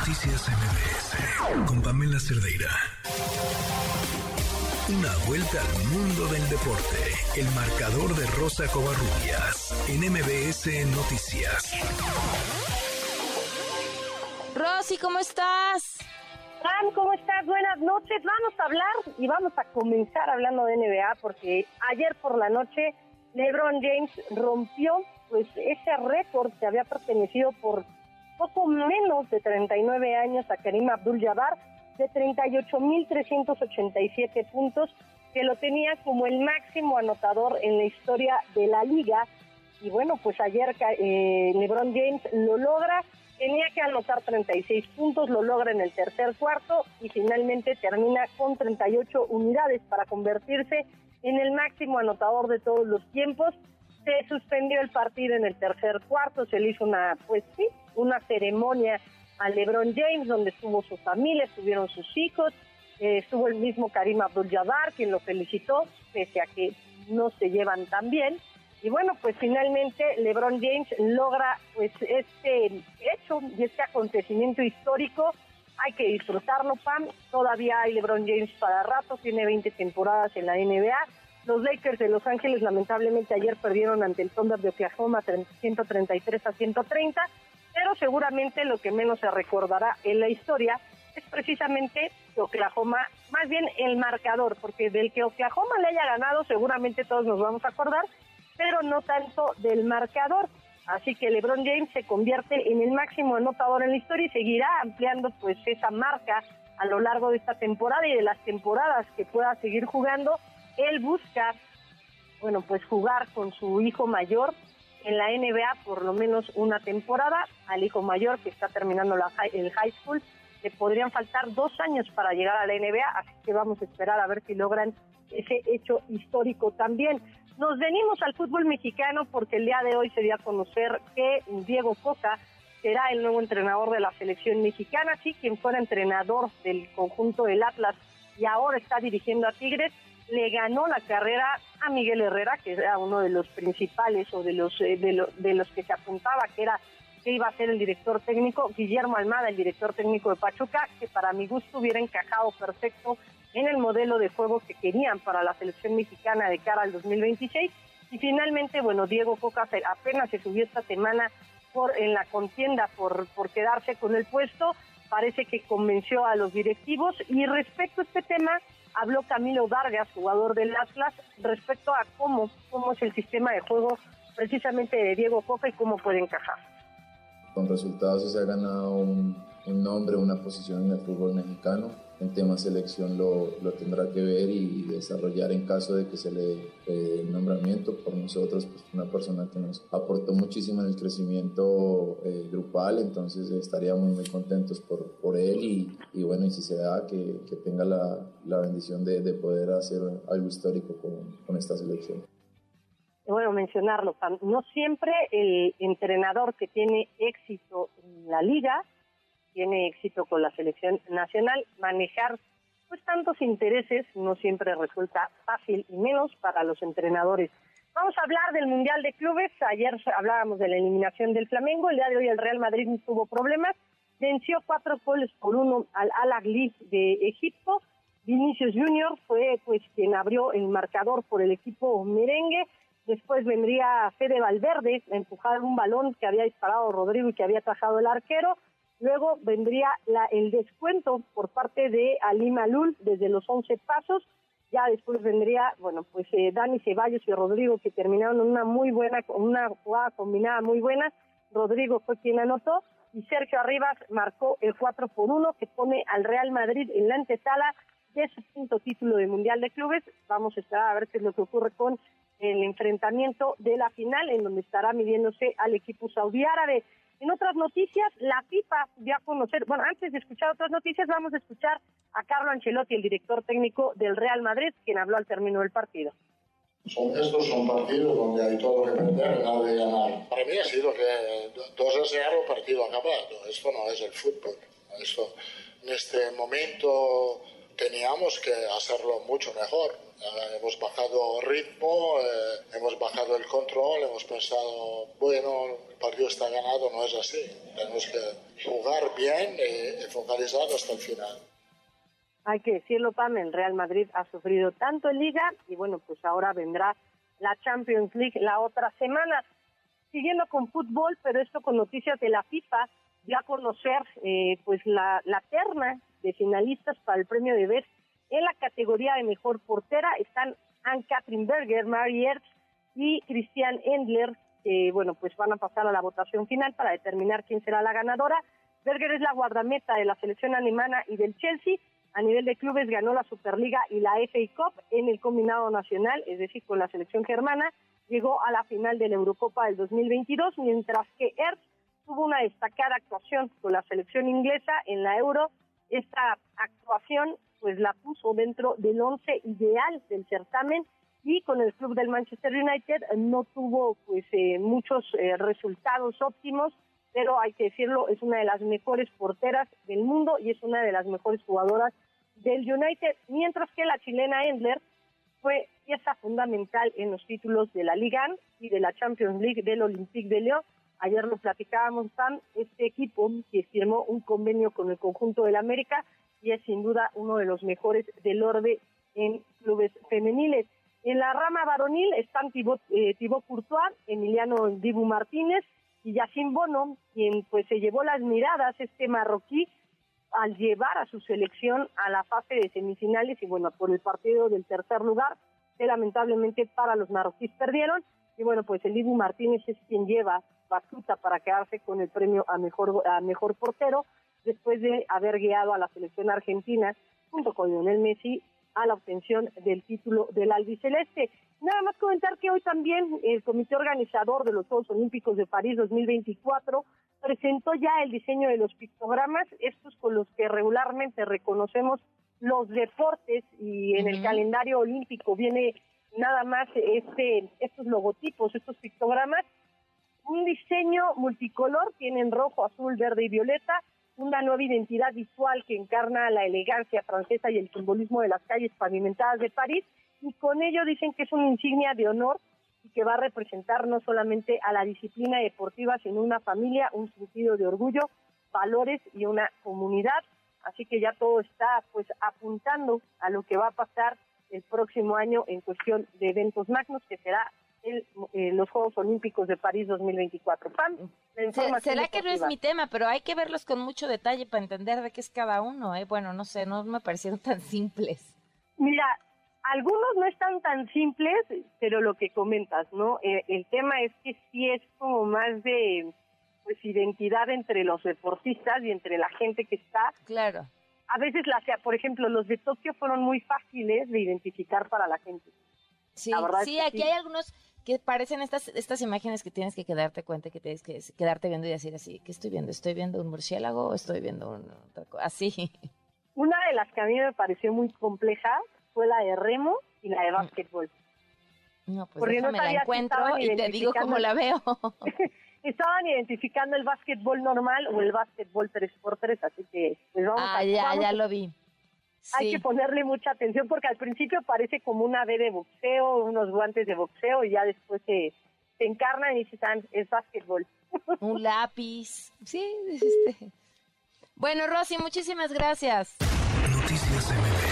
Noticias MBS con Pamela Cerdeira. Una vuelta al mundo del deporte. El marcador de Rosa Covarrubias en MBS Noticias. Rosy, ¿cómo estás? Pam, ¿cómo estás? Buenas noches. Vamos a hablar y vamos a comenzar hablando de NBA porque ayer por la noche LeBron James rompió pues ese récord que había pertenecido por poco menos de 39 años a Karim Abdul-Jabbar de 38.387 puntos, que lo tenía como el máximo anotador en la historia de la liga. Y bueno, pues ayer eh, LeBron James lo logra, tenía que anotar 36 puntos, lo logra en el tercer cuarto y finalmente termina con 38 unidades para convertirse en el máximo anotador de todos los tiempos. Se suspendió el partido en el tercer cuarto, se le hizo una, pues sí, una ceremonia a LeBron James, donde estuvo su familia, estuvieron sus hijos, eh, estuvo el mismo Karim Abdul-Jabbar, quien lo felicitó, pese a que no se llevan tan bien. Y bueno, pues finalmente LeBron James logra pues este hecho y este acontecimiento histórico. Hay que disfrutarlo, Pam. Todavía hay LeBron James para rato, tiene 20 temporadas en la NBA. Los Lakers de Los Ángeles lamentablemente ayer perdieron ante el Thunder de Oklahoma 133 a 130 pero seguramente lo que menos se recordará en la historia es precisamente Oklahoma, más bien el marcador, porque del que Oklahoma le haya ganado seguramente todos nos vamos a acordar, pero no tanto del marcador. Así que LeBron James se convierte en el máximo anotador en la historia y seguirá ampliando pues esa marca a lo largo de esta temporada y de las temporadas que pueda seguir jugando. Él busca, bueno, pues jugar con su hijo mayor en la NBA por lo menos una temporada. Al hijo mayor que está terminando la, el high school le podrían faltar dos años para llegar a la NBA, así que vamos a esperar a ver si logran ese hecho histórico también. Nos venimos al fútbol mexicano porque el día de hoy se dio a conocer que Diego Coca será el nuevo entrenador de la selección mexicana, sí, quien fuera entrenador del conjunto del Atlas y ahora está dirigiendo a Tigres le ganó la carrera a Miguel Herrera, que era uno de los principales o de los, eh, de, los que se apuntaba que era que iba a ser el director técnico, Guillermo Almada, el director técnico de Pachuca, que para mi gusto hubiera encajado perfecto en el modelo de juego que querían para la selección mexicana de cara al 2026. Y finalmente, bueno, Diego Coca apenas se subió esta semana por en la contienda por, por quedarse con el puesto, parece que convenció a los directivos. Y respecto a este tema, habló Camilo Vargas, jugador del Atlas, respecto a cómo, cómo es el sistema de juego precisamente de Diego Coca y cómo puede encajar. Con resultados se ha ganado un, un nombre, una posición en el fútbol mexicano en tema selección lo, lo, tendrá que ver y desarrollar en caso de que se le el nombramiento por nosotros, pues una persona que nos aportó muchísimo en el crecimiento eh, grupal, entonces estaríamos muy contentos por, por él y, y, bueno, y si se da, que, que tenga la, la bendición de, de, poder hacer algo histórico con, con esta selección. Bueno, mencionarlo, no siempre el entrenador que tiene éxito en la liga tiene éxito con la selección nacional, manejar pues tantos intereses no siempre resulta fácil y menos para los entrenadores. Vamos a hablar del Mundial de Clubes. Ayer hablábamos de la eliminación del Flamengo. El día de hoy el Real Madrid tuvo problemas. Venció cuatro goles por uno al Al Ahly de Egipto. Vinicius Junior fue pues quien abrió el marcador por el equipo merengue. Después vendría Fede Valverde a empujar un balón que había disparado Rodrigo y que había atajado el arquero. Luego vendría la, el descuento por parte de Ali Malul desde los 11 pasos. Ya después vendría, bueno, pues eh, Dani Ceballos y Rodrigo que terminaron una muy buena, una jugada combinada muy buena. Rodrigo fue quien anotó y Sergio Arribas marcó el 4 por 1 que pone al Real Madrid en la antesala de su quinto título de Mundial de Clubes. Vamos a esperar a ver qué es lo que ocurre con el enfrentamiento de la final en donde estará midiéndose al equipo saudí árabe. En otras noticias, la FIFA dio a conocer, bueno, antes de escuchar otras noticias, vamos a escuchar a Carlo Ancelotti, el director técnico del Real Madrid, quien habló al término del partido. Son, estos son partidos donde hay todo que perder, nada de ganar. Para mí ha sido que 2 a 0 partido acabado. Esto no es el fútbol. Esto, en este momento teníamos que hacerlo mucho mejor eh, hemos bajado ritmo, eh, hemos bajado el control, hemos pensado, bueno, el partido está ganado, no es así. Tenemos que jugar bien y, focalizado hasta el final. Hay que decirlo, Pam, el Real Madrid ha sufrido tanto en Liga y bueno, pues ahora vendrá la Champions League la otra semana. Siguiendo con fútbol, pero esto con noticias de la FIFA, ya conocer eh, pues la, la terna de finalistas para el premio de Best en la categoría de mejor portera están Anne-Catherine Berger, Mary Ertz y Christian Endler, bueno, pues van a pasar a la votación final para determinar quién será la ganadora. Berger es la guardameta de la selección alemana y del Chelsea. A nivel de clubes ganó la Superliga y la FA Cup en el combinado nacional, es decir, con la selección germana. Llegó a la final de la Eurocopa del 2022, mientras que Ertz tuvo una destacada actuación con la selección inglesa en la Euro. Esta actuación pues la puso dentro del once ideal del certamen y con el club del Manchester United no tuvo pues eh, muchos eh, resultados óptimos, pero hay que decirlo, es una de las mejores porteras del mundo y es una de las mejores jugadoras del United, mientras que la chilena Endler fue pieza fundamental en los títulos de la Liga y de la Champions League del Olympique de Lyon Ayer lo platicábamos, Sam, este equipo que firmó un convenio con el conjunto del América y es sin duda uno de los mejores del orden en clubes femeniles. En la rama varonil están Thibaut, eh, Courtois, Emiliano Dibu Martínez y Yacine Bono, quien pues se llevó las miradas este marroquí al llevar a su selección a la fase de semifinales y bueno, por el partido del tercer lugar, que lamentablemente para los marroquíes perdieron y bueno, pues el Dibu Martínez es quien lleva batuta para quedarse con el premio a mejor, a mejor portero, después de haber guiado a la selección argentina, junto con Lionel Messi, a la obtención del título del albiceleste. Nada más comentar que hoy también el comité organizador de los Juegos Olímpicos de París 2024 presentó ya el diseño de los pictogramas, estos con los que regularmente reconocemos los deportes y en el calendario olímpico viene nada más este estos logotipos, estos pictogramas. Un diseño multicolor, tienen rojo, azul, verde y violeta, una nueva identidad visual que encarna la elegancia francesa y el simbolismo de las calles pavimentadas de París, y con ello dicen que es una insignia de honor y que va a representar no solamente a la disciplina deportiva, sino una familia, un sentido de orgullo, valores y una comunidad. Así que ya todo está pues apuntando a lo que va a pasar el próximo año en cuestión de eventos magnos, que será eh, los Juegos Olímpicos de París 2024. Pam, Será que no es mi tema, pero hay que verlos con mucho detalle para entender de qué es cada uno. ¿eh? Bueno, no sé, no me parecieron tan simples. Mira, algunos no están tan simples, pero lo que comentas, ¿no? Eh, el tema es que sí es como más de pues identidad entre los deportistas y entre la gente que está. Claro. A veces, la, por ejemplo, los de Tokio fueron muy fáciles de identificar para la gente. Sí, sí, aquí hay algunos que parecen estas, estas imágenes que tienes que quedarte cuenta, que tienes que quedarte viendo y decir así, ¿qué estoy viendo? ¿Estoy viendo un murciélago o estoy viendo un, otra cosa? Así. Una de las que a mí me pareció muy compleja fue la de remo y la de básquetbol. No, pues Porque déjame la encuentro y te digo cómo la veo. estaban identificando el básquetbol normal o el básquetbol 3x3, así que pues vamos ah, ya, ya lo vi. Hay que ponerle mucha atención porque al principio parece como una B de boxeo, unos guantes de boxeo y ya después se, se encarna y dices, es básquetbol. Un lápiz. Sí, este. Bueno, Rosy, muchísimas gracias. Noticias